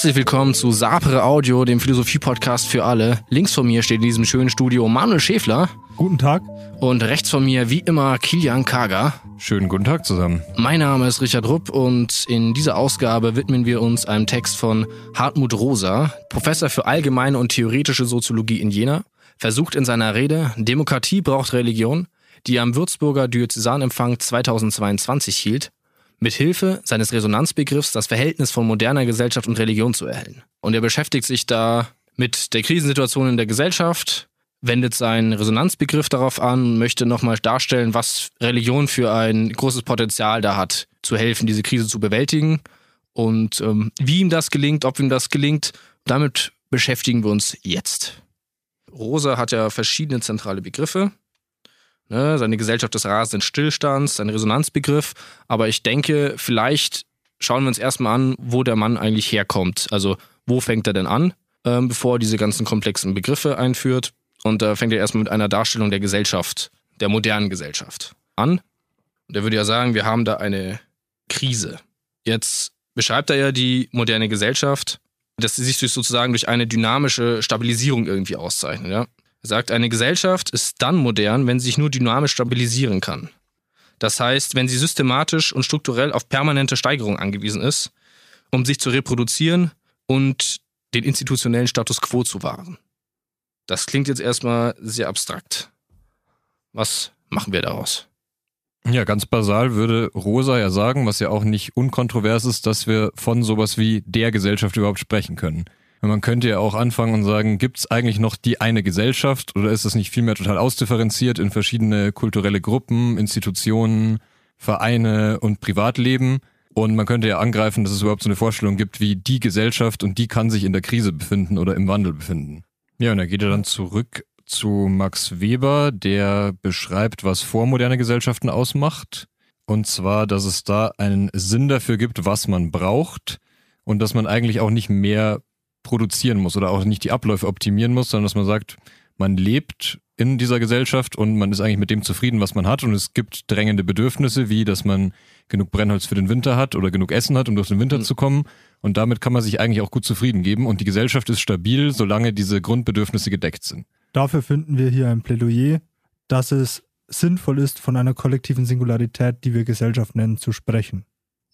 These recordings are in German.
Herzlich willkommen zu Sapere Audio, dem Philosophie-Podcast für alle. Links von mir steht in diesem schönen Studio Manuel Schäfler. Guten Tag. Und rechts von mir, wie immer, Kilian Kager. Schönen guten Tag zusammen. Mein Name ist Richard Rupp und in dieser Ausgabe widmen wir uns einem Text von Hartmut Rosa, Professor für allgemeine und theoretische Soziologie in Jena, versucht in seiner Rede Demokratie braucht Religion, die er am Würzburger Diözesanempfang 2022 hielt, mit Hilfe seines Resonanzbegriffs das Verhältnis von moderner Gesellschaft und Religion zu erhellen. Und er beschäftigt sich da mit der Krisensituation in der Gesellschaft, wendet seinen Resonanzbegriff darauf an, möchte nochmal darstellen, was Religion für ein großes Potenzial da hat, zu helfen, diese Krise zu bewältigen. Und ähm, wie ihm das gelingt, ob ihm das gelingt, damit beschäftigen wir uns jetzt. Rosa hat ja verschiedene zentrale Begriffe. Ne, seine Gesellschaft des rasenden Stillstands, sein Resonanzbegriff. Aber ich denke, vielleicht schauen wir uns erstmal an, wo der Mann eigentlich herkommt. Also, wo fängt er denn an, ähm, bevor er diese ganzen komplexen Begriffe einführt? Und da äh, fängt er erstmal mit einer Darstellung der Gesellschaft, der modernen Gesellschaft an. Und er würde ja sagen, wir haben da eine Krise. Jetzt beschreibt er ja die moderne Gesellschaft, dass sie sich sozusagen durch eine dynamische Stabilisierung irgendwie auszeichnet. Ja? Er sagt, eine Gesellschaft ist dann modern, wenn sie sich nur dynamisch stabilisieren kann. Das heißt, wenn sie systematisch und strukturell auf permanente Steigerung angewiesen ist, um sich zu reproduzieren und den institutionellen Status quo zu wahren. Das klingt jetzt erstmal sehr abstrakt. Was machen wir daraus? Ja, ganz basal würde Rosa ja sagen, was ja auch nicht unkontrovers ist, dass wir von sowas wie der Gesellschaft überhaupt sprechen können. Man könnte ja auch anfangen und sagen, gibt es eigentlich noch die eine Gesellschaft oder ist das nicht vielmehr total ausdifferenziert in verschiedene kulturelle Gruppen, Institutionen, Vereine und Privatleben? Und man könnte ja angreifen, dass es überhaupt so eine Vorstellung gibt, wie die Gesellschaft und die kann sich in der Krise befinden oder im Wandel befinden. Ja, und da geht er dann zurück zu Max Weber, der beschreibt, was vormoderne Gesellschaften ausmacht. Und zwar, dass es da einen Sinn dafür gibt, was man braucht und dass man eigentlich auch nicht mehr produzieren muss oder auch nicht die Abläufe optimieren muss, sondern dass man sagt, man lebt in dieser Gesellschaft und man ist eigentlich mit dem zufrieden, was man hat und es gibt drängende Bedürfnisse, wie dass man genug Brennholz für den Winter hat oder genug Essen hat, um durch den Winter mhm. zu kommen und damit kann man sich eigentlich auch gut zufrieden geben und die Gesellschaft ist stabil, solange diese Grundbedürfnisse gedeckt sind. Dafür finden wir hier ein Plädoyer, dass es sinnvoll ist, von einer kollektiven Singularität, die wir Gesellschaft nennen, zu sprechen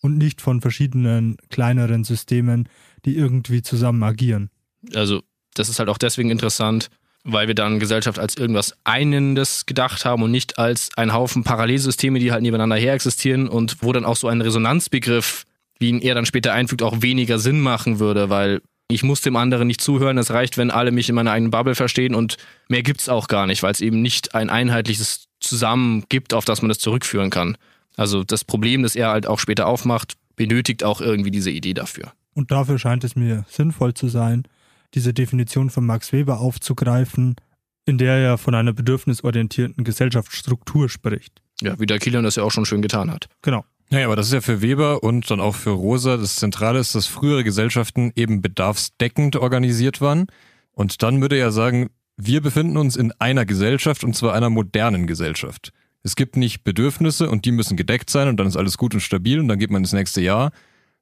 und nicht von verschiedenen kleineren Systemen, die irgendwie zusammen agieren. Also das ist halt auch deswegen interessant, weil wir dann Gesellschaft als irgendwas Einendes gedacht haben und nicht als ein Haufen Parallelsysteme, die halt nebeneinander her existieren und wo dann auch so ein Resonanzbegriff, wie ihn er dann später einfügt, auch weniger Sinn machen würde, weil ich muss dem anderen nicht zuhören. Es reicht, wenn alle mich in meiner eigenen Bubble verstehen und mehr gibt es auch gar nicht, weil es eben nicht ein einheitliches Zusammen gibt, auf das man das zurückführen kann. Also das Problem, das er halt auch später aufmacht, benötigt auch irgendwie diese Idee dafür. Und dafür scheint es mir sinnvoll zu sein, diese Definition von Max Weber aufzugreifen, in der er von einer bedürfnisorientierten Gesellschaftsstruktur spricht. Ja, wie der Kilian das ja auch schon schön getan hat. Genau. Naja, aber das ist ja für Weber und dann auch für Rosa das Zentrale ist, dass frühere Gesellschaften eben bedarfsdeckend organisiert waren. Und dann würde er sagen, wir befinden uns in einer Gesellschaft und zwar einer modernen Gesellschaft. Es gibt nicht Bedürfnisse und die müssen gedeckt sein und dann ist alles gut und stabil und dann geht man ins nächste Jahr,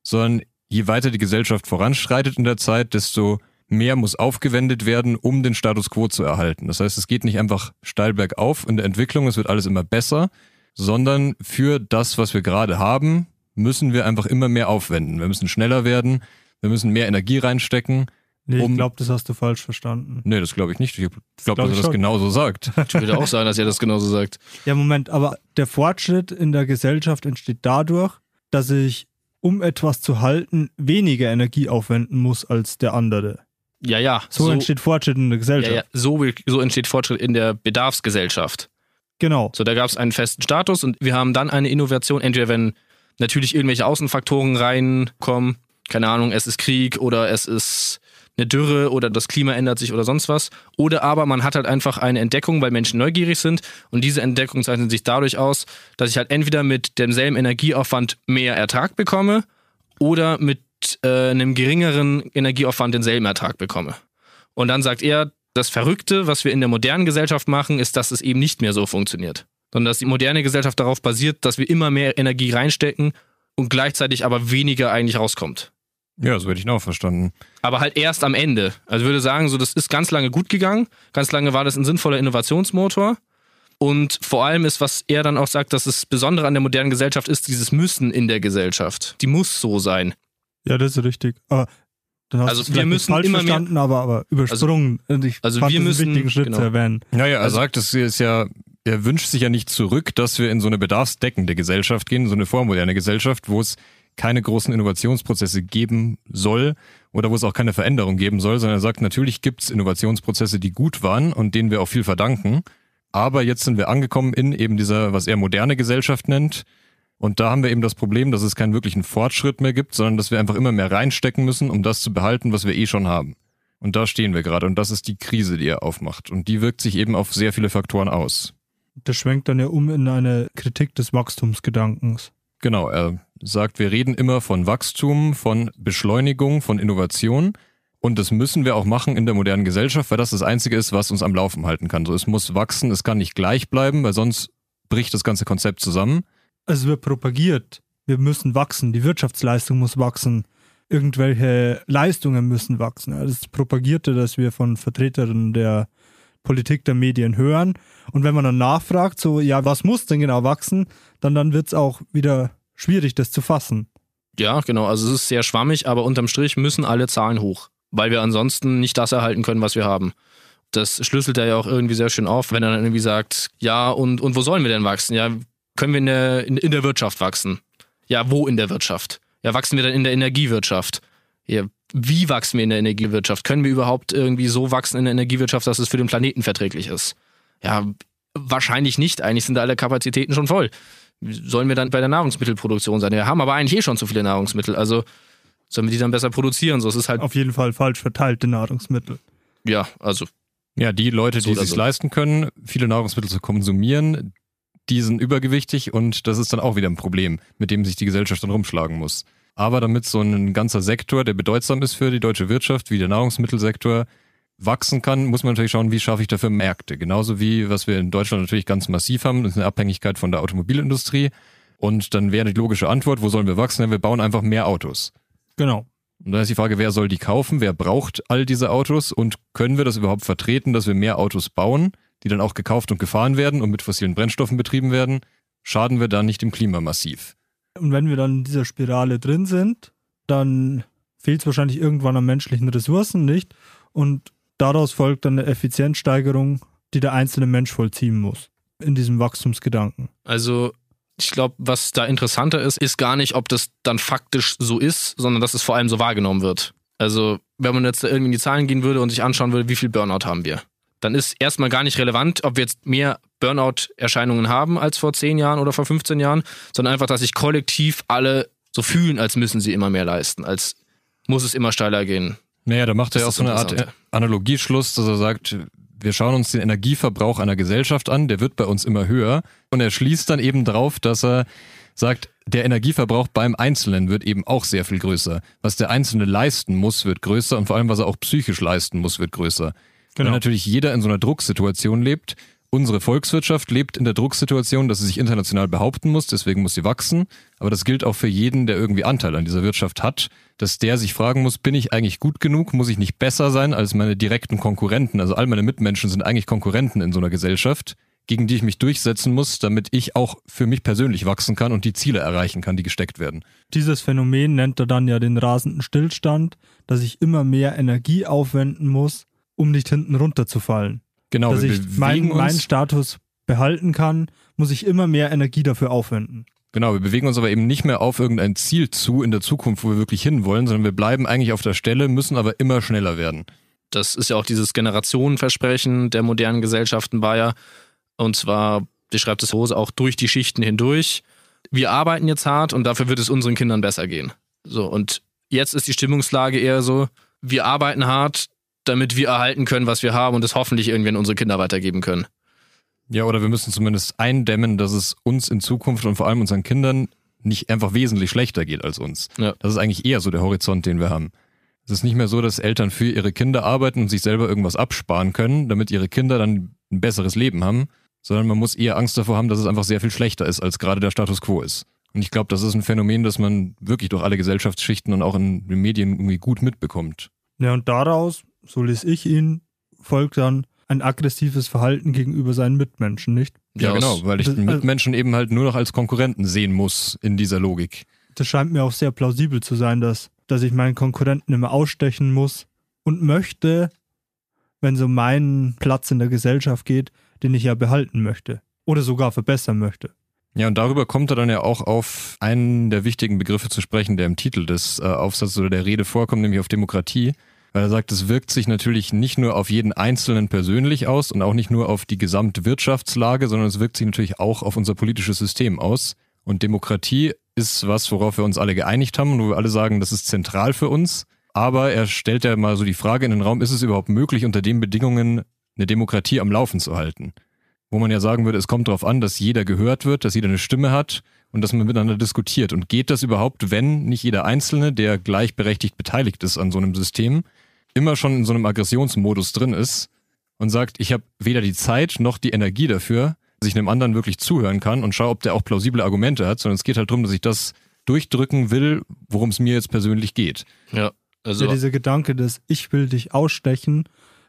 sondern je weiter die Gesellschaft voranschreitet in der Zeit, desto mehr muss aufgewendet werden, um den Status quo zu erhalten. Das heißt, es geht nicht einfach steil bergauf in der Entwicklung, es wird alles immer besser, sondern für das, was wir gerade haben, müssen wir einfach immer mehr aufwenden. Wir müssen schneller werden, wir müssen mehr Energie reinstecken, Nee, um, ich glaube, das hast du falsch verstanden. Nee, das glaube ich nicht. Ich glaube, glaub, dass er das genauso sagt. Ich würde auch sagen, dass er das genauso sagt. Ja, Moment, aber der Fortschritt in der Gesellschaft entsteht dadurch, dass ich, um etwas zu halten, weniger Energie aufwenden muss als der andere. Ja, ja. So, so entsteht Fortschritt in der Gesellschaft. Ja, ja. So, so entsteht Fortschritt in der Bedarfsgesellschaft. Genau. So, da gab es einen festen Status und wir haben dann eine Innovation, entweder wenn natürlich irgendwelche Außenfaktoren reinkommen, keine Ahnung, es ist Krieg oder es ist eine Dürre oder das Klima ändert sich oder sonst was. Oder aber man hat halt einfach eine Entdeckung, weil Menschen neugierig sind und diese Entdeckung zeichnet sich dadurch aus, dass ich halt entweder mit demselben Energieaufwand mehr Ertrag bekomme oder mit äh, einem geringeren Energieaufwand denselben Ertrag bekomme. Und dann sagt er, das Verrückte, was wir in der modernen Gesellschaft machen, ist, dass es eben nicht mehr so funktioniert. Sondern dass die moderne Gesellschaft darauf basiert, dass wir immer mehr Energie reinstecken und gleichzeitig aber weniger eigentlich rauskommt. Ja, so hätte ich ihn auch verstanden. Aber halt erst am Ende. Also ich würde sagen, so das ist ganz lange gut gegangen. Ganz lange war das ein sinnvoller Innovationsmotor. Und vor allem ist, was er dann auch sagt, dass das Besondere an der modernen Gesellschaft ist, dieses Müssen in der Gesellschaft. Die muss so sein. Ja, das ist richtig. Aber dann hast Also wir müssen falsch immer mehr- verstanden, aber, aber übersprungen. Und ich also fand wir einen müssen- wichtigen Schritt genau. zu erwähnen. Naja, er Also- sagt, es ist ja, er wünscht sich ja nicht zurück, dass wir in so eine bedarfsdeckende Gesellschaft gehen, so eine vormoderne Gesellschaft, wo es keine großen Innovationsprozesse geben soll oder wo es auch keine Veränderung geben soll, sondern er sagt, natürlich gibt es Innovationsprozesse, die gut waren und denen wir auch viel verdanken. Aber jetzt sind wir angekommen in eben dieser, was er moderne Gesellschaft nennt. Und da haben wir eben das Problem, dass es keinen wirklichen Fortschritt mehr gibt, sondern dass wir einfach immer mehr reinstecken müssen, um das zu behalten, was wir eh schon haben. Und da stehen wir gerade. Und das ist die Krise, die er aufmacht. Und die wirkt sich eben auf sehr viele Faktoren aus. Das schwenkt dann ja um in eine Kritik des Wachstumsgedankens. Genau, er sagt, wir reden immer von Wachstum, von Beschleunigung, von Innovation. Und das müssen wir auch machen in der modernen Gesellschaft, weil das das Einzige ist, was uns am Laufen halten kann. So, es muss wachsen, es kann nicht gleich bleiben, weil sonst bricht das ganze Konzept zusammen. Es wird propagiert, wir müssen wachsen, die Wirtschaftsleistung muss wachsen, irgendwelche Leistungen müssen wachsen. Das Propagierte, das wir von Vertreterinnen der Politik der Medien hören. Und wenn man dann nachfragt, so, ja, was muss denn genau wachsen, dann, dann wird es auch wieder schwierig, das zu fassen. Ja, genau. Also es ist sehr schwammig, aber unterm Strich müssen alle Zahlen hoch, weil wir ansonsten nicht das erhalten können, was wir haben. Das schlüsselt er ja auch irgendwie sehr schön auf, wenn er dann irgendwie sagt, ja, und, und wo sollen wir denn wachsen? Ja, können wir in der, in, in der Wirtschaft wachsen? Ja, wo in der Wirtschaft? Ja, wachsen wir dann in der Energiewirtschaft? Ja, wie wachsen wir in der Energiewirtschaft? Können wir überhaupt irgendwie so wachsen in der Energiewirtschaft, dass es für den Planeten verträglich ist? Ja, wahrscheinlich nicht. Eigentlich sind da alle Kapazitäten schon voll. Sollen wir dann bei der Nahrungsmittelproduktion sein? Wir haben aber eigentlich eh schon zu viele Nahrungsmittel. Also sollen wir die dann besser produzieren? So, es ist halt, Auf jeden Fall falsch verteilte Nahrungsmittel. ja, also Ja, die Leute, So die sich so. leisten können, viele Nahrungsmittel zu konsumieren, die sind übergewichtig und das ist dann auch wieder ein Problem, mit dem sich die Gesellschaft dann rumschlagen muss. Aber damit so ein ganzer Sektor, der bedeutsam ist für die deutsche Wirtschaft, wie der Nahrungsmittelsektor, wachsen kann, muss man natürlich schauen, wie schaffe ich dafür Märkte. Genauso wie, was wir in Deutschland natürlich ganz massiv haben, das ist eine Abhängigkeit von der Automobilindustrie. Und dann wäre die logische Antwort, wo sollen wir wachsen? Wir bauen einfach mehr Autos. Genau. Und dann ist die Frage, wer soll die kaufen? Wer braucht all diese Autos? Und können wir das überhaupt vertreten, dass wir mehr Autos bauen, die dann auch gekauft und gefahren werden und mit fossilen Brennstoffen betrieben werden? Schaden wir da nicht dem Klima massiv? Und wenn wir dann in dieser Spirale drin sind, dann fehlt es wahrscheinlich irgendwann an menschlichen Ressourcen, nicht? Und daraus folgt dann eine Effizienzsteigerung, die der einzelne Mensch vollziehen muss. In diesem Wachstumsgedanken. Also, ich glaube, was da interessanter ist, ist gar nicht, ob das dann faktisch so ist, sondern dass es vor allem so wahrgenommen wird. Also, wenn man jetzt da irgendwie in die Zahlen gehen würde und sich anschauen würde, wie viel Burnout haben wir, dann ist erstmal gar nicht relevant, ob wir jetzt mehr Burnout-Erscheinungen haben als vor 10 Jahren oder vor 15 Jahren, sondern einfach, dass sich kollektiv alle so fühlen, als müssen sie immer mehr leisten, als muss es immer steiler gehen. Naja, da macht er Das auch so eine Art. Analogieschluss, dass er sagt, wir schauen uns den Energieverbrauch einer Gesellschaft an, der wird bei uns immer höher. Und er schließt dann eben drauf, dass er sagt, der Energieverbrauch beim Einzelnen wird eben auch sehr viel größer. Was der Einzelne leisten muss, wird größer und vor allem, was er auch psychisch leisten muss, wird größer. Weil natürlich jeder in so einer Drucksituation lebt. Unsere Volkswirtschaft lebt in der Drucksituation, dass sie sich international behaupten muss, deswegen muss sie wachsen. Aber das gilt auch für jeden, der irgendwie Anteil an dieser Wirtschaft hat, dass der sich fragen muss, bin ich eigentlich gut genug? Muss ich nicht besser sein als meine direkten Konkurrenten? Also all meine Mitmenschen sind eigentlich Konkurrenten in so einer Gesellschaft, gegen die ich mich durchsetzen muss, damit ich auch für mich persönlich wachsen kann und die Ziele erreichen kann, die gesteckt werden. Dieses Phänomen nennt er dann ja den rasenden Stillstand, dass ich immer mehr Energie aufwenden muss, um nicht hinten runterzufallen. Genau, dass ich meinen, meinen Status behalten kann, muss ich immer mehr Energie dafür aufwenden. Genau, wir bewegen uns aber eben nicht mehr auf irgendein Ziel zu in der Zukunft, wo wir wirklich hinwollen, sondern wir bleiben eigentlich auf der Stelle, müssen aber immer schneller werden. Das ist ja auch dieses Generationenversprechen der modernen Gesellschaften war ja, und zwar, die schreibt es Hose, auch durch die Schichten hindurch. Wir arbeiten jetzt hart und dafür wird es unseren Kindern besser gehen. So, und jetzt ist die Stimmungslage eher so, wir arbeiten hart, damit wir erhalten können, was wir haben und es hoffentlich irgendwann unsere Kinder weitergeben können. Ja, oder wir müssen zumindest eindämmen, dass es uns in Zukunft und vor allem unseren Kindern nicht einfach wesentlich schlechter geht als uns. Ja. Das ist eigentlich eher so der Horizont, den wir haben. Es ist nicht mehr so, dass Eltern für ihre Kinder arbeiten und sich selber irgendwas absparen können, damit ihre Kinder dann ein besseres Leben haben, sondern man muss eher Angst davor haben, dass es einfach sehr viel schlechter ist, als gerade der Status quo ist. Und ich glaube, das ist ein Phänomen, das man wirklich durch alle Gesellschaftsschichten und auch in den Medien irgendwie gut mitbekommt. Ja, und daraus, so lese ich ihn, folgt dann ein aggressives Verhalten gegenüber seinen Mitmenschen, nicht? Ja, Ja, genau, weil ich das- den also- Mitmenschen eben halt nur noch als Konkurrenten sehen muss in dieser Logik. Das scheint mir auch sehr plausibel zu sein, dass, dass ich meinen Konkurrenten immer ausstechen muss und möchte, wenn es um meinen Platz in der Gesellschaft geht, den ich ja behalten möchte oder sogar verbessern möchte. Ja, und darüber kommt er dann ja auch auf einen der wichtigen Begriffe zu sprechen, der im Titel des äh, Aufsatzes oder der Rede vorkommt, nämlich auf Demokratie. Weil er sagt, es wirkt sich natürlich nicht nur auf jeden Einzelnen persönlich aus und auch nicht nur auf die Gesamtwirtschaftslage, sondern es wirkt sich natürlich auch auf unser politisches System aus. Und Demokratie ist was, worauf wir uns alle geeinigt haben und wo wir alle sagen, das ist zentral für uns. Aber er stellt ja mal so die Frage in den Raum, ist es überhaupt möglich, unter den Bedingungen eine Demokratie am Laufen zu halten? Wo man ja sagen würde, es kommt darauf an, dass jeder gehört wird, dass jeder eine Stimme hat und dass man miteinander diskutiert. Und geht das überhaupt, wenn nicht jeder Einzelne, der gleichberechtigt beteiligt ist an so einem System, immer schon in so einem Aggressionsmodus drin ist und sagt, ich habe weder die Zeit noch die Energie dafür, dass ich einem anderen wirklich zuhören kann und schaue, ob der auch plausible Argumente hat, sondern es geht halt darum, dass ich das durchdrücken will, worum es mir jetzt persönlich geht. Ja, also ja, dieser Gedanke des Ich will dich ausstechen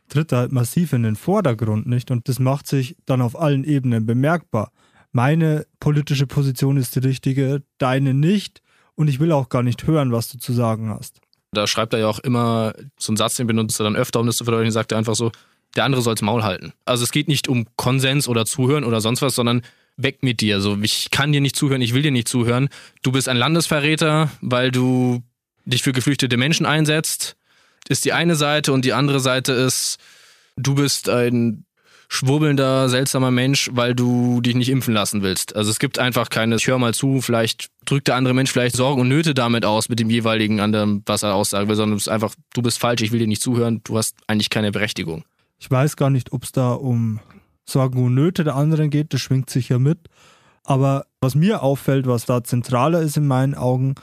tritt halt massiv in den Vordergrund, nicht? Und das macht sich dann auf allen Ebenen bemerkbar. Meine politische Position ist die richtige, deine nicht. Und ich will auch gar nicht hören, was du zu sagen hast. Da schreibt er ja auch immer so einen Satz, den benutzt er dann öfter, um das zu verdeutlichen, sagt er einfach so, der andere soll's Maul halten. Also es geht nicht um Konsens oder Zuhören oder sonst was, sondern weg mit dir. So, ich kann dir nicht zuhören, ich will dir nicht zuhören. Du bist ein Landesverräter, weil du dich für geflüchtete Menschen einsetzt, ist die eine Seite und die andere Seite ist, du bist ein schwurbelnder, seltsamer Mensch, weil du dich nicht impfen lassen willst. Also es gibt einfach keine, ich hör mal zu, vielleicht drückt der andere Mensch vielleicht Sorgen und Nöte damit aus mit dem jeweiligen anderen, was er aussagen will, sondern es ist einfach, du bist falsch, ich will dir nicht zuhören, du hast eigentlich keine Berechtigung. Ich weiß gar nicht, ob es da um Sorgen und Nöte der anderen geht, das schwingt sicher mit. Aber was mir auffällt, was da zentraler ist in meinen Augen,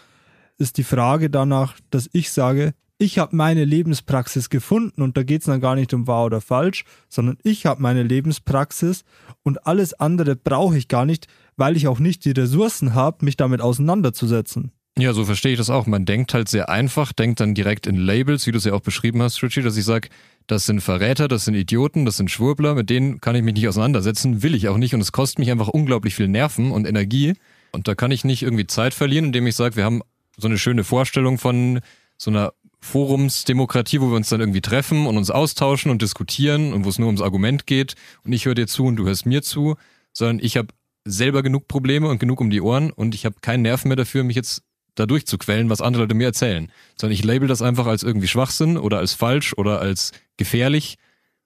ist die Frage danach, dass ich sage, ich habe meine Lebenspraxis gefunden und da geht es dann gar nicht um wahr oder falsch, sondern ich habe meine Lebenspraxis und alles andere brauche ich gar nicht, weil ich auch nicht die Ressourcen habe, mich damit auseinanderzusetzen. Ja, so verstehe ich das auch. Man denkt halt sehr einfach, denkt dann direkt in Labels, wie du es ja auch beschrieben hast, Richie, dass ich sage, das sind Verräter, das sind Idioten, das sind Schwurbler, mit denen kann ich mich nicht auseinandersetzen, will ich auch nicht und es kostet mich einfach unglaublich viel Nerven und Energie und da kann ich nicht irgendwie Zeit verlieren, indem ich sage, wir haben so eine schöne Vorstellung von so einer Forumsdemokratie, wo wir uns dann irgendwie treffen und uns austauschen und diskutieren und wo es nur ums Argument geht und ich höre dir zu und du hörst mir zu, sondern ich habe selber genug Probleme und genug um die Ohren und ich habe keinen Nerv mehr dafür, mich jetzt da durchzuquellen, was andere Leute mir erzählen. Sondern ich label das einfach als irgendwie Schwachsinn oder als falsch oder als gefährlich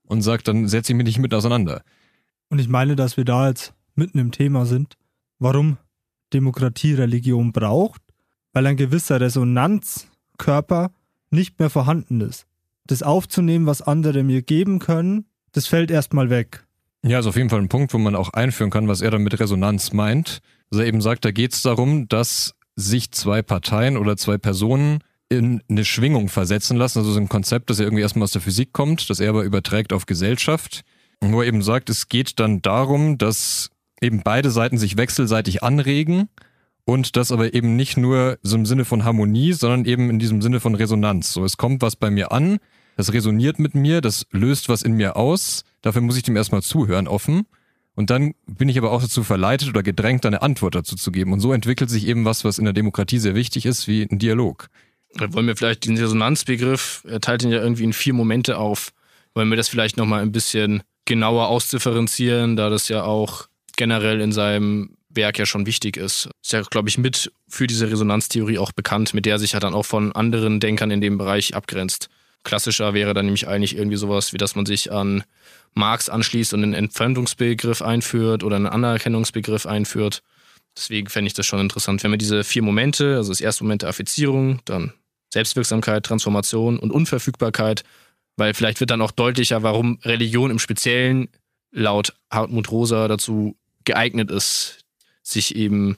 und sag, dann setze ich mich nicht mit auseinander. Und ich meine, dass wir da jetzt mitten im Thema sind, warum Demokratie Religion braucht, weil ein gewisser Resonanzkörper nicht mehr vorhanden ist. Das aufzunehmen, was andere mir geben können, das fällt erstmal weg. Ja, ist auf jeden Fall ein Punkt, wo man auch einführen kann, was er dann mit Resonanz meint. Also er eben sagt, da geht es darum, dass sich zwei Parteien oder zwei Personen in eine Schwingung versetzen lassen. Also so ein Konzept, das ja irgendwie erstmal aus der Physik kommt, das er aber überträgt auf Gesellschaft. Wo er eben sagt, es geht dann darum, dass eben beide Seiten sich wechselseitig anregen und das aber eben nicht nur so im Sinne von Harmonie, sondern eben in diesem Sinne von Resonanz. So, es kommt was bei mir an, das resoniert mit mir, das löst was in mir aus. Dafür muss ich dem erstmal zuhören, offen. Und dann bin ich aber auch dazu verleitet oder gedrängt, eine Antwort dazu zu geben. Und so entwickelt sich eben was, was in der Demokratie sehr wichtig ist, wie ein Dialog. Dann wollen wir vielleicht den Resonanzbegriff, er teilt ihn ja irgendwie in vier Momente auf, wollen wir das vielleicht nochmal ein bisschen genauer ausdifferenzieren, da das ja auch generell in seinem Werk ja schon wichtig ist. Ist ja, glaube ich, mit für diese Resonanztheorie auch bekannt, mit der er sich ja dann auch von anderen Denkern in dem Bereich abgrenzt. Klassischer wäre dann nämlich eigentlich irgendwie sowas, wie dass man sich an Marx anschließt und einen Entfremdungsbegriff einführt oder einen Anerkennungsbegriff einführt. Deswegen fände ich das schon interessant, wenn wir diese vier Momente, also das erste Moment der Affizierung, dann Selbstwirksamkeit, Transformation und Unverfügbarkeit, weil vielleicht wird dann auch deutlicher, warum Religion im Speziellen laut Hartmut Rosa dazu geeignet ist, sich eben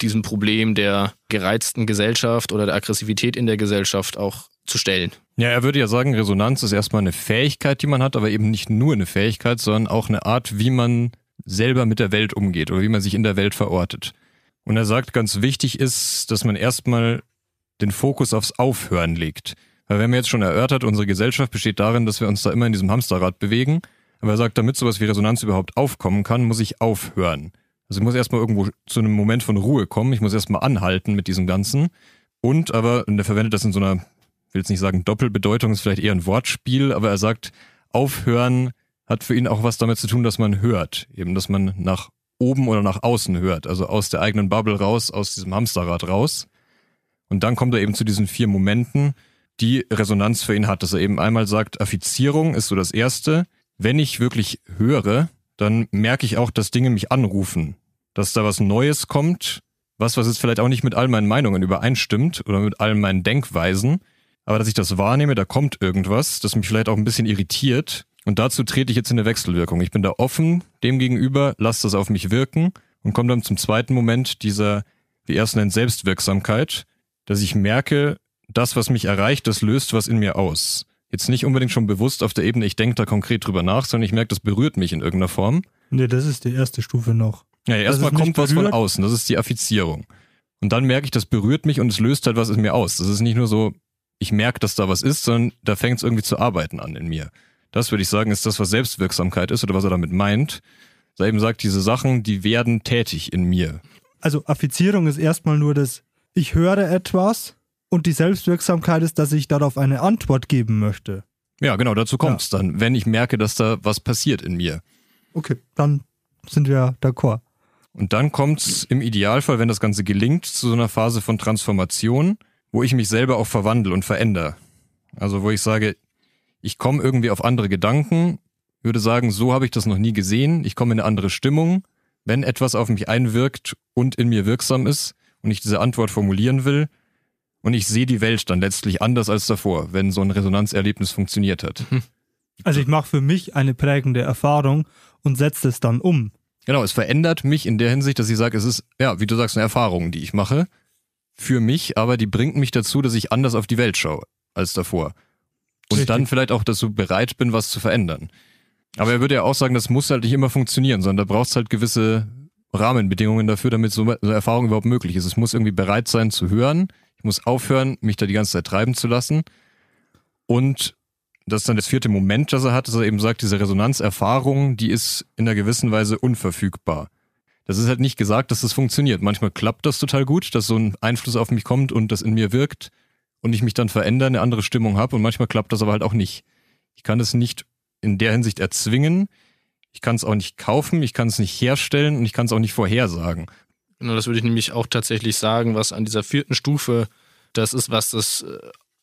diesem Problem der gereizten Gesellschaft oder der Aggressivität in der Gesellschaft auch zu stellen. Ja, er würde ja sagen, Resonanz ist erstmal eine Fähigkeit, die man hat, aber eben nicht nur eine Fähigkeit, sondern auch eine Art, wie man selber mit der Welt umgeht oder wie man sich in der Welt verortet. Und er sagt, ganz wichtig ist, dass man erstmal den Fokus aufs Aufhören legt. Weil wir haben jetzt schon erörtert, unsere Gesellschaft besteht darin, dass wir uns da immer in diesem Hamsterrad bewegen. Aber er sagt, damit sowas wie Resonanz überhaupt aufkommen kann, muss ich aufhören. Also ich muss erstmal irgendwo zu einem Moment von Ruhe kommen. Ich muss erstmal anhalten mit diesem Ganzen. Und aber, und er verwendet das in so einer, will jetzt nicht sagen Doppelbedeutung, ist vielleicht eher ein Wortspiel, aber er sagt, aufhören hat für ihn auch was damit zu tun, dass man hört. Eben, dass man nach oben oder nach außen hört. Also aus der eigenen Bubble raus, aus diesem Hamsterrad raus. Und dann kommt er eben zu diesen vier Momenten, die Resonanz für ihn hat, dass er eben einmal sagt, Affizierung ist so das Erste. Wenn ich wirklich höre, dann merke ich auch, dass Dinge mich anrufen, dass da was Neues kommt, was, was jetzt vielleicht auch nicht mit all meinen Meinungen übereinstimmt oder mit all meinen Denkweisen, aber dass ich das wahrnehme, da kommt irgendwas, das mich vielleicht auch ein bisschen irritiert und dazu trete ich jetzt in eine Wechselwirkung. Ich bin da offen dem gegenüber, lasse das auf mich wirken und komme dann zum zweiten Moment dieser, wie erst nennt, Selbstwirksamkeit, dass ich merke, das, was mich erreicht, das löst was in mir aus. Jetzt nicht unbedingt schon bewusst auf der Ebene, ich denke da konkret drüber nach, sondern ich merke, das berührt mich in irgendeiner Form. Nee, das ist die erste Stufe noch. Ja, erstmal kommt was von außen, das ist die Affizierung. Und dann merke ich, das berührt mich und es löst halt was in mir aus. Das ist nicht nur so, ich merke, dass da was ist, sondern da fängt es irgendwie zu arbeiten an in mir. Das würde ich sagen, ist das, was Selbstwirksamkeit ist oder was er damit meint. Er eben sagt, diese Sachen, die werden tätig in mir. Also Affizierung ist erstmal nur das, ich höre etwas und die Selbstwirksamkeit ist, dass ich darauf eine Antwort geben möchte. Ja, genau, dazu kommt es ja. dann, wenn ich merke, dass da was passiert in mir. Okay, dann sind wir d'accord. Und dann kommt es im Idealfall, wenn das Ganze gelingt, zu so einer Phase von Transformation, wo ich mich selber auch verwandle und verändere. Also wo ich sage, ich komme irgendwie auf andere Gedanken, würde sagen, so habe ich das noch nie gesehen, ich komme in eine andere Stimmung. Wenn etwas auf mich einwirkt und in mir wirksam ist und ich diese Antwort formulieren will, und ich sehe die Welt dann letztlich anders als davor, wenn so ein Resonanzerlebnis funktioniert hat. Mhm. Also ich mache für mich eine prägende Erfahrung und setze es dann um. Genau, es verändert mich in der Hinsicht, dass ich sage, es ist, ja, wie du sagst, eine Erfahrung, die ich mache. Für mich, aber die bringt mich dazu, dass ich anders auf die Welt schaue als davor. Und Richtig. dann vielleicht auch dazu bereit bin, was zu verändern. Aber er würde ja auch sagen, das muss halt nicht immer funktionieren, sondern da braucht es halt gewisse Rahmenbedingungen dafür, damit so eine Erfahrung überhaupt möglich ist. Es muss irgendwie bereit sein zu hören, ich muss aufhören, mich da die ganze Zeit treiben zu lassen. Und das ist dann das vierte Moment, das er hat, dass er eben sagt, diese Resonanzerfahrung, die ist in einer gewissen Weise unverfügbar. Das ist halt nicht gesagt, dass das funktioniert. Manchmal klappt das total gut, dass so ein Einfluss auf mich kommt und das in mir wirkt und ich mich dann verändere, eine andere Stimmung habe und manchmal klappt das aber halt auch nicht. Ich kann es nicht in der Hinsicht erzwingen. Ich kann es auch nicht kaufen, ich kann es nicht herstellen und ich kann es auch nicht vorhersagen. Genau, das würde ich nämlich auch tatsächlich sagen, was an dieser vierten Stufe das ist, was das äh,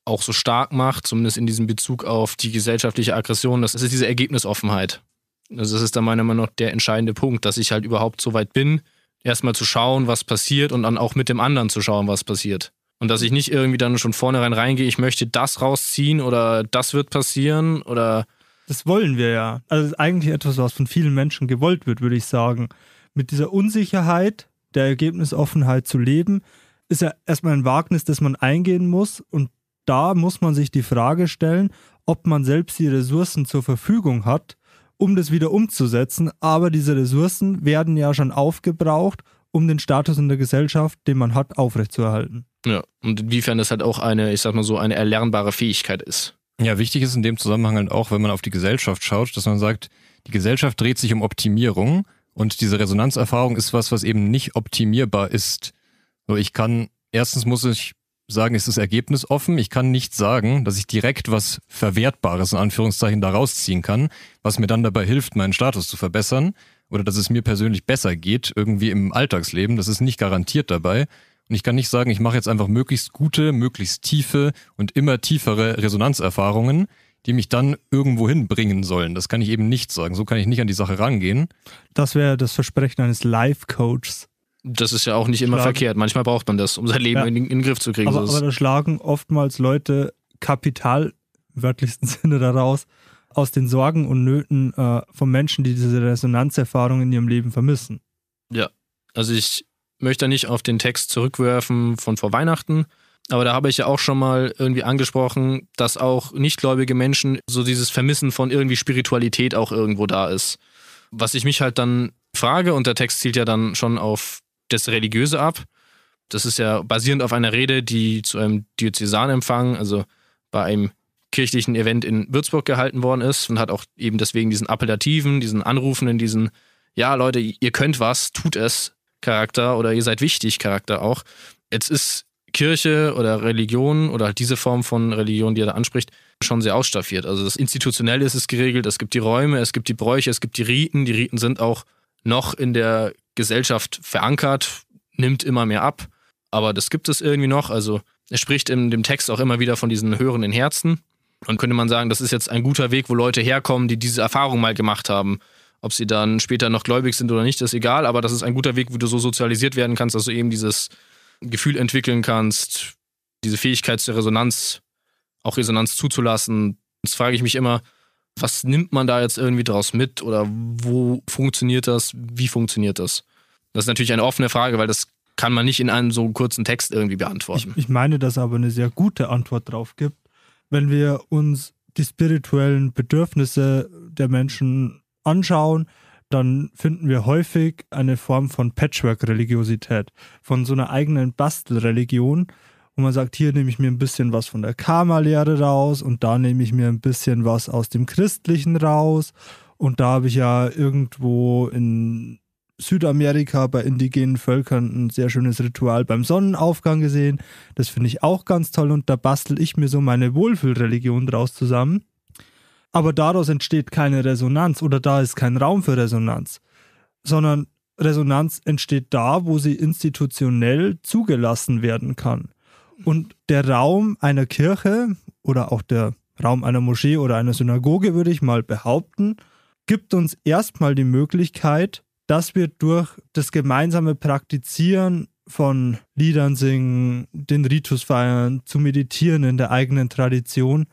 auch so stark macht, zumindest in diesem Bezug auf die gesellschaftliche Aggression, das ist diese Ergebnisoffenheit. Also das ist dann meiner Meinung nach der entscheidende Punkt, dass ich halt überhaupt so weit bin, erstmal zu schauen, was passiert und dann auch mit dem anderen zu schauen, was passiert. Und dass ich nicht irgendwie dann schon vornherein reingehe, ich möchte das rausziehen oder das wird passieren oder. Das wollen wir ja. Also das ist eigentlich etwas, was von vielen Menschen gewollt wird, würde ich sagen. Mit dieser Unsicherheit der Ergebnisoffenheit zu leben, ist ja erstmal ein Wagnis, das man eingehen muss. Und da muss man sich die Frage stellen, ob man selbst die Ressourcen zur Verfügung hat, um das wieder umzusetzen. Aber diese Ressourcen werden ja schon aufgebraucht, um den Status in der Gesellschaft, den man hat, aufrechtzuerhalten. Ja, und inwiefern das halt auch eine, ich sag mal so, eine erlernbare Fähigkeit ist. Ja, wichtig ist in dem Zusammenhang halt auch, wenn man auf die Gesellschaft schaut, dass man sagt, die Gesellschaft dreht sich um Optimierung und diese Resonanzerfahrung ist was, was eben nicht optimierbar ist. So, ich kann, erstens muss ich sagen, ist ergebnisoffen. Ich kann nicht sagen, dass ich direkt was Verwertbares in Anführungszeichen da rausziehen kann, was mir dann dabei hilft, meinen Status zu verbessern oder dass es mir persönlich besser geht, irgendwie im Alltagsleben. Das ist nicht garantiert dabei. Und ich kann nicht sagen, ich mache jetzt einfach möglichst gute, möglichst tiefe und immer tiefere Resonanzerfahrungen, die mich dann irgendwo hinbringen sollen. Das kann ich eben nicht sagen. So kann ich nicht an die Sache rangehen. Das wäre das Versprechen eines Life-Coaches. Das ist ja auch nicht immer schlagen. verkehrt. Manchmal braucht man das, um sein Leben ja. in, in, den Griff zu kriegen. Aber, aber da schlagen oftmals Leute Kapital, im wörtlichsten Sinne daraus, aus den Sorgen und Nöten äh, von Menschen, die diese Resonanzerfahrung in ihrem Leben vermissen. Ja, also ich möchte nicht auf den Text zurückwerfen von vor Weihnachten, aber da habe ich ja auch schon mal irgendwie angesprochen, dass auch nichtgläubige Menschen so dieses Vermissen von irgendwie Spiritualität auch irgendwo da ist. Was ich mich halt dann frage, und der Text zielt ja dann schon auf das Religiöse ab. Das ist ja basierend auf einer Rede, die zu einem Diözesanempfang, also bei einem kirchlichen Event in Würzburg gehalten worden ist und hat auch eben deswegen diesen appellativen, diesen anrufenden, diesen, ja Leute, ihr könnt was, tut es Charakter oder ihr seid wichtig Charakter auch. Jetzt ist Kirche oder Religion oder halt diese Form von Religion, die er da anspricht, schon sehr ausstaffiert. Also das Institutionelle ist es geregelt, es gibt die Räume, es gibt die Bräuche, es gibt die Riten. Die Riten sind auch noch in der Gesellschaft verankert, nimmt immer mehr ab, aber das gibt es irgendwie noch. Also er spricht in dem Text auch immer wieder von diesen hörenden Herzen. Und könnte man sagen, das ist jetzt ein guter Weg, wo Leute herkommen, die diese Erfahrung mal gemacht haben. Ob sie dann später noch gläubig sind oder nicht, ist egal, aber das ist ein guter Weg, wo du so sozialisiert werden kannst, dass du eben dieses Gefühl entwickeln kannst, diese Fähigkeit zur Resonanz, auch Resonanz zuzulassen. Jetzt frage ich mich immer, was nimmt man da jetzt irgendwie draus mit oder wo funktioniert das? Wie funktioniert das? Das ist natürlich eine offene Frage, weil das kann man nicht in einem so kurzen Text irgendwie beantworten. Ich, ich meine, dass es aber eine sehr gute Antwort drauf gibt, wenn wir uns die spirituellen Bedürfnisse der Menschen anschauen, dann finden wir häufig eine Form von Patchwork-Religiosität, von so einer eigenen Bastelreligion, wo man sagt, hier nehme ich mir ein bisschen was von der Karma-Lehre raus und da nehme ich mir ein bisschen was aus dem Christlichen raus und da habe ich ja irgendwo in Südamerika bei indigenen Völkern ein sehr schönes Ritual beim Sonnenaufgang gesehen. Das finde ich auch ganz toll und da bastel ich mir so meine Wohlfühlreligion draus zusammen. Aber daraus entsteht keine Resonanz oder da ist kein Raum für Resonanz, sondern Resonanz entsteht da, wo sie institutionell zugelassen werden kann. Und der Raum einer Kirche oder auch der Raum einer Moschee oder einer Synagoge, würde ich mal behaupten, gibt uns erstmal die Möglichkeit, dass wir durch das gemeinsame Praktizieren von Liedern singen, den Ritus feiern, zu meditieren in der eigenen Tradition,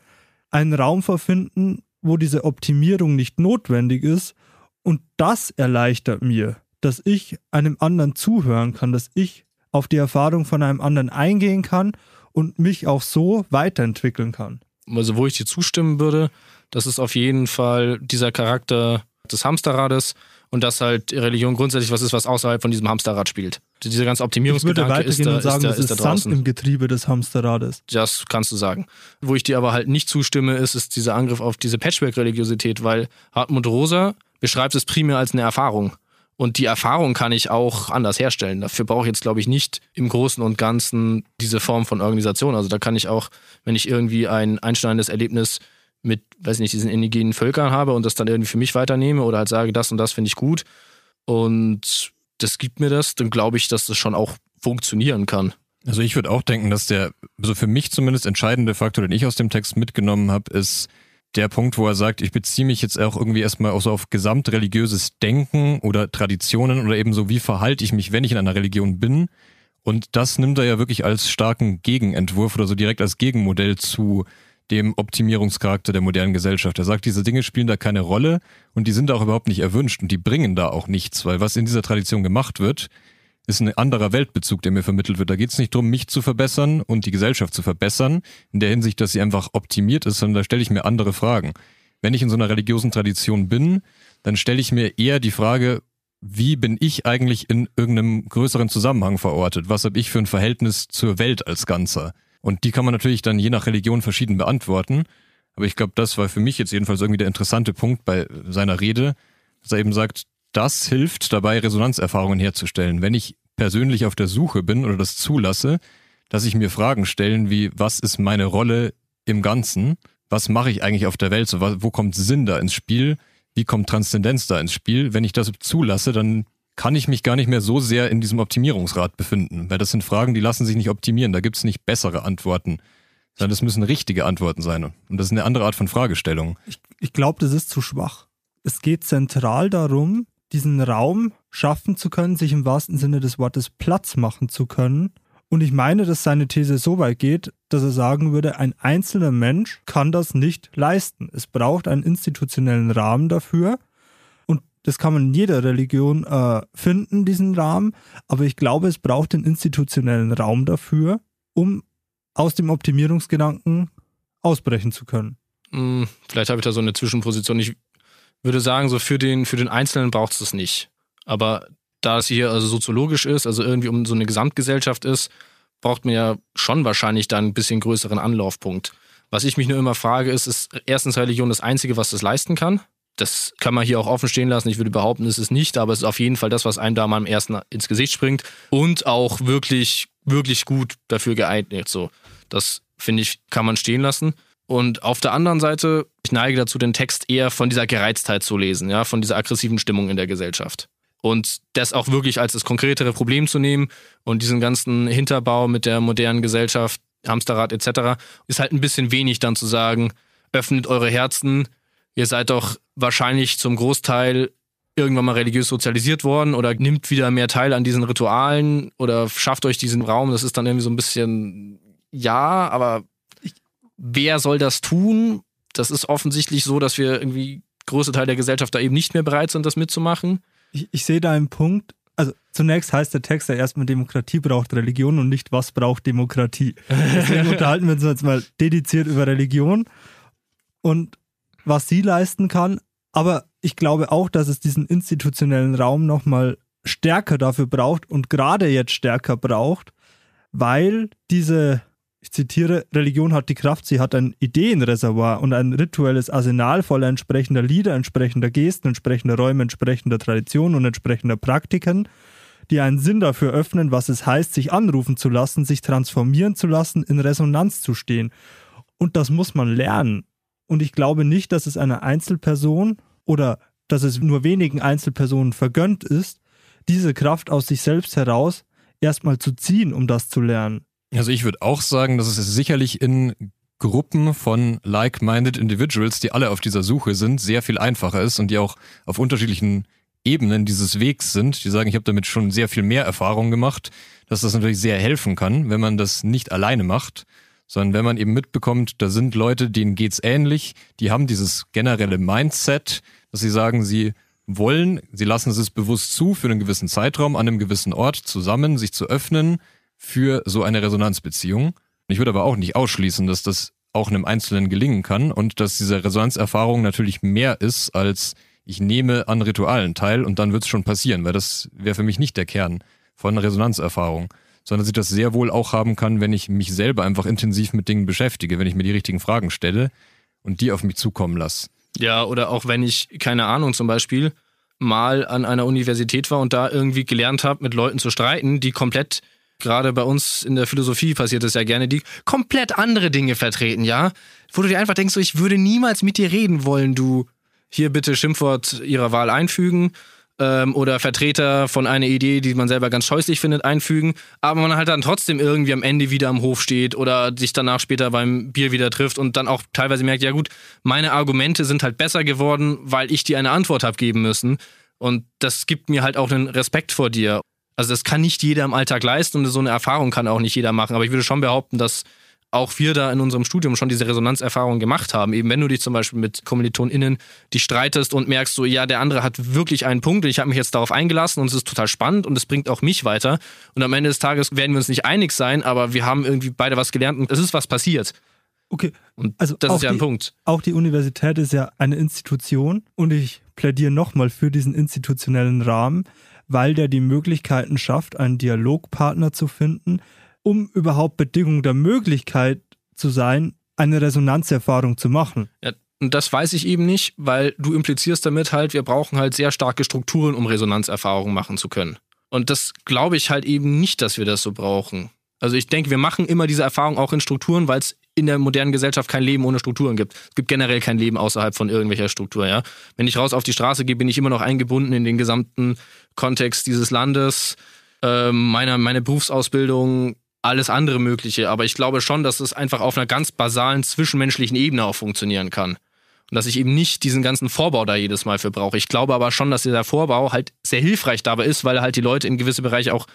einen Raum verfinden, wo diese Optimierung nicht notwendig ist. Und das erleichtert mir, dass ich einem anderen zuhören kann, dass ich auf die Erfahrung von einem anderen eingehen kann und mich auch so weiterentwickeln kann. Also wo ich dir zustimmen würde, das ist auf jeden Fall dieser Charakter des Hamsterrades und dass halt Religion grundsätzlich was ist, was außerhalb von diesem Hamsterrad spielt. Dieser ganze Optimierungsgedanke ist da, und sagen, ist da, ist da draußen. Sand im Getriebe des Hamsterrades. Das kannst du sagen. Wo ich dir aber halt nicht zustimme, ist, ist dieser Angriff auf diese Patchwork-Religiosität, weil Hartmut Rosa beschreibt es primär als eine Erfahrung. Und die Erfahrung kann ich auch anders herstellen. Dafür brauche ich jetzt, glaube ich, nicht im Großen und Ganzen diese Form von Organisation. Also da kann ich auch, wenn ich irgendwie ein einschneidendes Erlebnis mit, weiß nicht, diesen indigenen Völkern habe und das dann irgendwie für mich weiternehme oder halt sage, das und das finde ich gut und das gibt mir das, dann glaube ich, dass das schon auch funktionieren kann. Also ich würde auch denken, dass der, also für mich zumindest entscheidende Faktor, den ich aus dem Text mitgenommen habe, ist der Punkt, wo er sagt, ich beziehe mich jetzt auch irgendwie erstmal auch so auf gesamtreligiöses Denken oder Traditionen oder eben so, wie verhalte ich mich, wenn ich in einer Religion bin. Und das nimmt er ja wirklich als starken Gegenentwurf oder so direkt als Gegenmodell zu dem Optimierungscharakter der modernen Gesellschaft. Er sagt, diese Dinge spielen da keine Rolle und die sind auch überhaupt nicht erwünscht und die bringen da auch nichts, weil was in dieser Tradition gemacht wird, ist ein anderer Weltbezug, der mir vermittelt wird. Da geht es nicht darum, mich zu verbessern und die Gesellschaft zu verbessern, in der Hinsicht, dass sie einfach optimiert ist, sondern da stelle ich mir andere Fragen. Wenn ich in so einer religiösen Tradition bin, dann stelle ich mir eher die Frage, wie bin ich eigentlich in irgendeinem größeren Zusammenhang verortet? Was habe ich für ein Verhältnis zur Welt als Ganzer? Und die kann man natürlich dann je nach Religion verschieden beantworten. Aber ich glaube, das war für mich jetzt jedenfalls irgendwie der interessante Punkt bei seiner Rede, dass er eben sagt, das hilft dabei, Resonanzerfahrungen herzustellen. Wenn ich persönlich auf der Suche bin oder das zulasse, dass ich mir Fragen stellen wie, was ist meine Rolle im Ganzen? Was mache ich eigentlich auf der Welt? So, wo kommt Sinn da ins Spiel? Wie kommt Transzendenz da ins Spiel? Wenn ich das zulasse, dann kann ich mich gar nicht mehr so sehr in diesem Optimierungsrad befinden, weil das sind Fragen, die lassen sich nicht optimieren. Da gibt es nicht bessere Antworten, sondern das müssen richtige Antworten sein. Und das ist eine andere Art von Fragestellung. Ich, ich glaube, das ist zu schwach. Es geht zentral darum, diesen Raum schaffen zu können, sich im wahrsten Sinne des Wortes Platz machen zu können. Und ich meine, dass seine These so weit geht, dass er sagen würde, ein einzelner Mensch kann das nicht leisten. Es braucht einen institutionellen Rahmen dafür. Das kann man in jeder Religion äh, finden, diesen Rahmen. Aber ich glaube, es braucht den institutionellen Raum dafür, um aus dem Optimierungsgedanken ausbrechen zu können. Hm, vielleicht habe ich da so eine Zwischenposition. Ich würde sagen, so für den, für den Einzelnen braucht es das nicht. Aber da es hier also soziologisch ist, also irgendwie um so eine Gesamtgesellschaft ist, braucht man ja schon wahrscheinlich da ein bisschen größeren Anlaufpunkt. Was ich mich nur immer frage, ist, ist erstens Religion das Einzige, was das leisten kann? Das kann man hier auch offen stehen lassen. Ich würde behaupten, es ist nicht, aber es ist auf jeden Fall das, was einem da mal am ersten ins Gesicht springt und auch wirklich, wirklich gut dafür geeignet. So, das finde ich, kann man stehen lassen. Und auf der anderen Seite, ich neige dazu, den Text eher von dieser Gereiztheit zu lesen, ja, von dieser aggressiven Stimmung in der Gesellschaft. Und das auch wirklich als das konkretere Problem zu nehmen und diesen ganzen Hinterbau mit der modernen Gesellschaft, Hamsterrad etc., ist halt ein bisschen wenig dann zu sagen, öffnet eure Herzen, ihr seid doch wahrscheinlich zum Großteil irgendwann mal religiös sozialisiert worden oder nimmt wieder mehr teil an diesen Ritualen oder schafft euch diesen Raum. Das ist dann irgendwie so ein bisschen, ja, aber wer soll das tun? Das ist offensichtlich so, dass wir irgendwie große Teil der Gesellschaft da eben nicht mehr bereit sind, das mitzumachen. Ich, ich sehe da einen Punkt. Also zunächst heißt der Text ja erstmal, Demokratie braucht Religion und nicht, was braucht Demokratie. Deswegen unterhalten wir uns jetzt mal dediziert über Religion und was sie leisten kann. Aber ich glaube auch, dass es diesen institutionellen Raum nochmal stärker dafür braucht und gerade jetzt stärker braucht, weil diese ich zitiere, Religion hat die Kraft, sie hat ein Ideenreservoir und ein rituelles Arsenal voller entsprechender Lieder, entsprechender Gesten, entsprechender Räume, entsprechender Traditionen und entsprechender Praktiken, die einen Sinn dafür öffnen, was es heißt, sich anrufen zu lassen, sich transformieren zu lassen, in Resonanz zu stehen. Und das muss man lernen. Und ich glaube nicht, dass es einer Einzelperson oder dass es nur wenigen Einzelpersonen vergönnt ist, diese Kraft aus sich selbst heraus erstmal zu ziehen, um das zu lernen. Also ich würde auch sagen, dass es sicherlich in Gruppen von like-minded Individuals, die alle auf dieser Suche sind, sehr viel einfacher ist und die auch auf unterschiedlichen Ebenen dieses Wegs sind, die sagen, ich habe damit schon sehr viel mehr Erfahrung gemacht, dass das natürlich sehr helfen kann, wenn man das nicht alleine macht, sondern wenn man eben mitbekommt, da sind Leute, denen geht's ähnlich, die haben dieses generelle Mindset, dass sie sagen, sie wollen, sie lassen es bewusst zu, für einen gewissen Zeitraum an einem gewissen Ort zusammen sich zu öffnen, für so eine Resonanzbeziehung. Ich würde aber auch nicht ausschließen, dass das auch einem Einzelnen gelingen kann und dass diese Resonanzerfahrung natürlich mehr ist als ich nehme an Ritualen teil und dann wird es schon passieren, weil das wäre für mich nicht der Kern von Resonanzerfahrung, sondern dass ich das sehr wohl auch haben kann, wenn ich mich selber einfach intensiv mit Dingen beschäftige, wenn ich mir die richtigen Fragen stelle und die auf mich zukommen lasse. Ja, oder auch wenn ich, keine Ahnung, zum Beispiel mal an einer Universität war und da irgendwie gelernt habe, mit Leuten zu streiten, die komplett gerade bei uns in der Philosophie passiert es ja gerne, die komplett andere Dinge vertreten, ja? Wo du dir einfach denkst, so, ich würde niemals mit dir reden wollen, du hier bitte Schimpfwort ihrer Wahl einfügen ähm, oder Vertreter von einer Idee, die man selber ganz scheußlich findet, einfügen, aber man halt dann trotzdem irgendwie am Ende wieder am Hof steht oder sich danach später beim Bier wieder trifft und dann auch teilweise merkt, ja gut, meine Argumente sind halt besser geworden, weil ich dir eine Antwort habe geben müssen. Und das gibt mir halt auch einen Respekt vor dir. Also das kann nicht jeder im Alltag leisten und so eine Erfahrung kann auch nicht jeder machen. Aber ich würde schon behaupten, dass auch wir da in unserem Studium schon diese Resonanzerfahrung gemacht haben. Eben wenn du dich zum Beispiel mit KommilitonInnen die streitest und merkst so, ja, der andere hat wirklich einen Punkt und ich habe mich jetzt darauf eingelassen und es ist total spannend und es bringt auch mich weiter. Und am Ende des Tages werden wir uns nicht einig sein, aber wir haben irgendwie beide was gelernt und es ist was passiert. Okay. Und also das ist ja ein Punkt. Auch die Universität ist ja eine Institution und ich plädiere nochmal für diesen institutionellen Rahmen weil der die Möglichkeiten schafft, einen Dialogpartner zu finden, um überhaupt Bedingung der Möglichkeit zu sein, eine Resonanzerfahrung zu machen. Ja, und das weiß ich eben nicht, weil du implizierst damit halt, wir brauchen halt sehr starke Strukturen, um Resonanzerfahrungen machen zu können. Und das glaube ich halt eben nicht, dass wir das so brauchen. Also ich denke, wir machen immer diese Erfahrung auch in Strukturen, weil es in der modernen Gesellschaft kein Leben ohne Strukturen gibt. Es gibt generell kein Leben außerhalb von irgendwelcher Struktur, ja. Wenn ich raus auf die Straße gehe, bin ich immer noch eingebunden in den gesamten Kontext dieses Landes, ähm, meine, meine Berufsausbildung, alles andere Mögliche. Aber ich glaube schon, dass es einfach auf einer ganz basalen zwischenmenschlichen Ebene auch funktionieren kann. Und dass ich eben nicht diesen ganzen Vorbau da jedes Mal für brauche. Ich glaube aber schon, dass dieser Vorbau halt sehr hilfreich dabei ist, weil er halt die Leute in gewisse Bereiche auch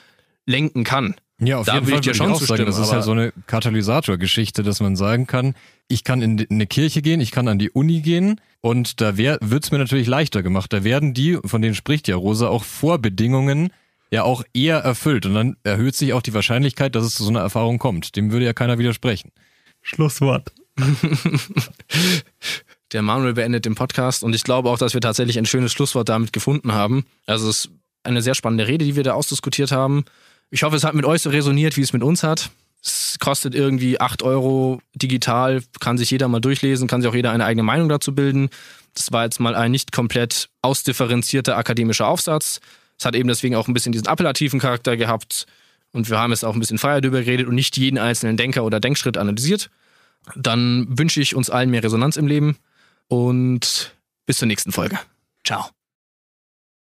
lenken kann. Ja, auf da jeden Fall würde ich dir schon auch sagen, das ist ja so eine Katalysatorgeschichte, dass man sagen kann, ich kann in eine Kirche gehen, ich kann an die Uni gehen und da wird es mir natürlich leichter gemacht. Da werden die, von denen spricht ja Rosa, auch Vorbedingungen ja auch eher erfüllt und dann erhöht sich auch die Wahrscheinlichkeit, dass es zu so einer Erfahrung kommt. Dem würde ja keiner widersprechen. Schlusswort. Der Manuel beendet den Podcast und ich glaube auch, dass wir tatsächlich ein schönes Schlusswort damit gefunden haben. Also es eine sehr spannende Rede, die wir da ausdiskutiert haben. Ich hoffe, es hat mit euch so resoniert, wie es mit uns hat. Es kostet irgendwie 8 Euro digital, kann sich jeder mal durchlesen, kann sich auch jeder eine eigene Meinung dazu bilden. Das war jetzt mal ein nicht komplett ausdifferenzierter akademischer Aufsatz. Es hat eben deswegen auch ein bisschen diesen appellativen Charakter gehabt. Und wir haben es auch ein bisschen freier darüber geredet und nicht jeden einzelnen Denker oder Denkschritt analysiert. Dann wünsche ich uns allen mehr Resonanz im Leben und bis zur nächsten Folge. Ciao.